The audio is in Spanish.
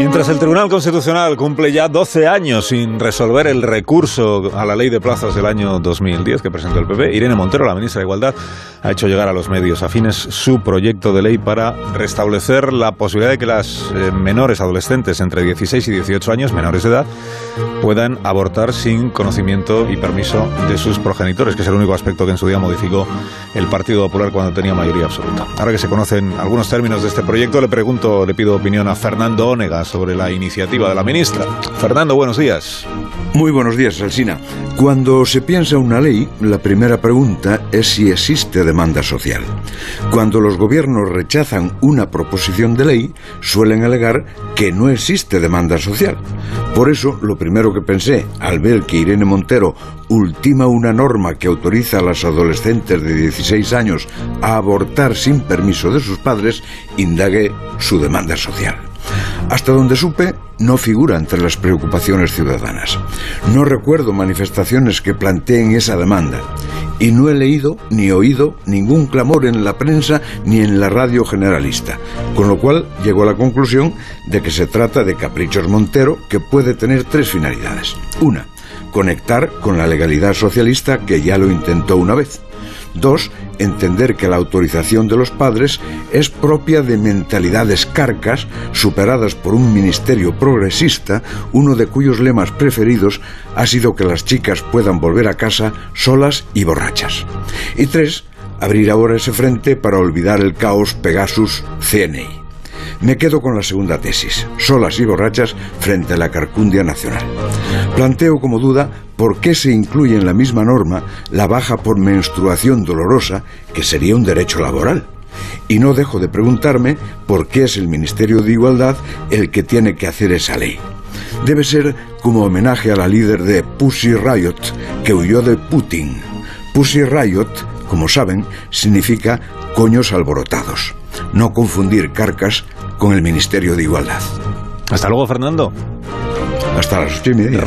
Mientras el Tribunal Constitucional cumple ya 12 años sin resolver el recurso a la ley de plazas del año 2010 que presentó el PP, Irene Montero, la ministra de Igualdad, ha hecho llegar a los medios afines su proyecto de ley para restablecer la posibilidad de que las eh, menores adolescentes entre 16 y 18 años, menores de edad, puedan abortar sin conocimiento y permiso de sus progenitores, que es el único aspecto que en su día modificó el Partido Popular cuando tenía mayoría absoluta. Ahora que se conocen algunos términos de este proyecto, le pregunto, le pido opinión a Fernando Ónega sobre la iniciativa de la ministra. Fernando, buenos días. Muy buenos días, Alsina. Cuando se piensa una ley, la primera pregunta es si existe demanda social. Cuando los gobiernos rechazan una proposición de ley, suelen alegar que no existe demanda social. Por eso, lo primero que pensé al ver que Irene Montero ultima una norma que autoriza a las adolescentes de 16 años a abortar sin permiso de sus padres, indagué su demanda social. Hasta donde supe, no figura entre las preocupaciones ciudadanas. No recuerdo manifestaciones que planteen esa demanda. Y no he leído ni oído ningún clamor en la prensa ni en la radio generalista. Con lo cual llego a la conclusión de que se trata de Caprichos Montero que puede tener tres finalidades. Una, conectar con la legalidad socialista que ya lo intentó una vez. Dos, entender que la autorización de los padres es propia de mentalidades carcas superadas por un ministerio progresista, uno de cuyos lemas preferidos ha sido que las chicas puedan volver a casa solas y borrachas. Y tres, abrir ahora ese frente para olvidar el caos Pegasus CNI. Me quedo con la segunda tesis, solas y borrachas frente a la carcundia nacional. Planteo como duda por qué se incluye en la misma norma la baja por menstruación dolorosa, que sería un derecho laboral. Y no dejo de preguntarme por qué es el Ministerio de Igualdad el que tiene que hacer esa ley. Debe ser como homenaje a la líder de Pussy Riot, que huyó de Putin. Pussy Riot, como saben, significa coños alborotados. No confundir carcas con el Ministerio de Igualdad. Hasta luego, Fernando. Hasta las ocho y media.